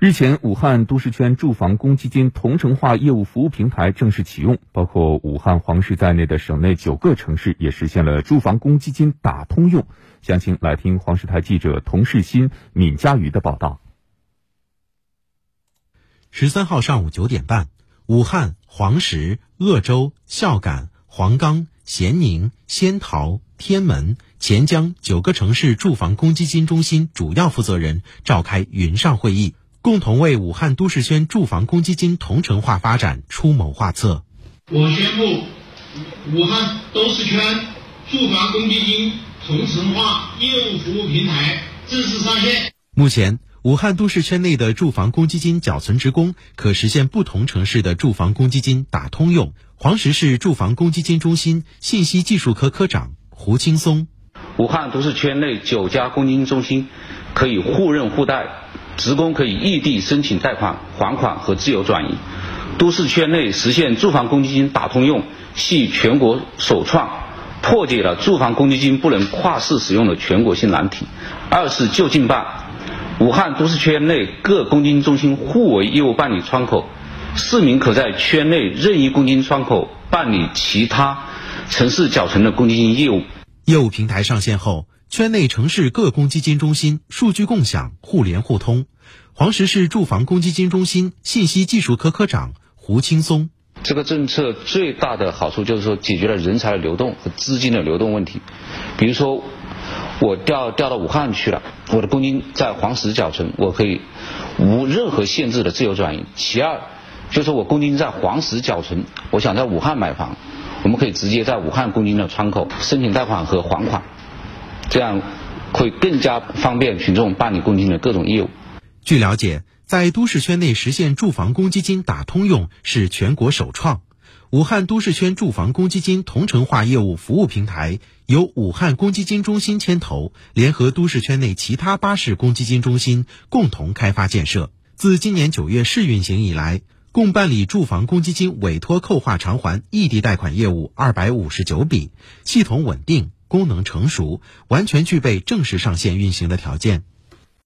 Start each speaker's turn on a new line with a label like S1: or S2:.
S1: 日前，武汉都市圈住房公积金同城化业务服务平台正式启用，包括武汉黄石在内的省内九个城市也实现了住房公积金打通用。详情来听黄石台记者童世新、闵佳瑜的报道。
S2: 十三号上午九点半，武汉黄石、鄂州、孝感、黄冈、咸宁、仙桃、天门、潜江九个城市住房公积金中心主要负责人召开云上会议。共同为武汉都市圈住房公积金同城化发展出谋划策。
S3: 我宣布，武汉都市圈住房公积金同城化业务服务平台正式上线。
S2: 目前，武汉都市圈内的住房公积金缴存职工可实现不同城市的住房公积金打通用。黄石市住房公积金中心信息技术科科长胡青松：
S4: 武汉都市圈内九家公积金中心可以互认互贷。职工可以异地申请贷款、还款和自由转移，都市圈内实现住房公积金打通用，系全国首创，破解了住房公积金不能跨市使用的全国性难题。二是就近办，武汉都市圈内各公积金中心互为业务办理窗口，市民可在圈内任意公积金窗口办理其他城市缴存的公积金业务。
S2: 业务平台上线后。圈内城市各公积金中心数据共享、互联互通。黄石市住房公积金中心信息技术科科长胡青松：
S4: 这个政策最大的好处就是说，解决了人才的流动和资金的流动问题。比如说，我调调到武汉去了，我的公积金在黄石缴存，我可以无任何限制的自由转移。其二，就是我公积金在黄石缴存，我想在武汉买房，我们可以直接在武汉公积金的窗口申请贷款和还款。这样会更加方便群众办理公积金的各种业务。
S2: 据了解，在都市圈内实现住房公积金打通用是全国首创。武汉都市圈住房公积金同城化业务服务平台由武汉公积金中心牵头，联合都市圈内其他八市公积金中心共同开发建设。自今年九月试运行以来，共办理住房公积金委托扣划偿还异地贷款业务二百五十九笔，系统稳定。功能成熟，完全具备正式上线运行的条件。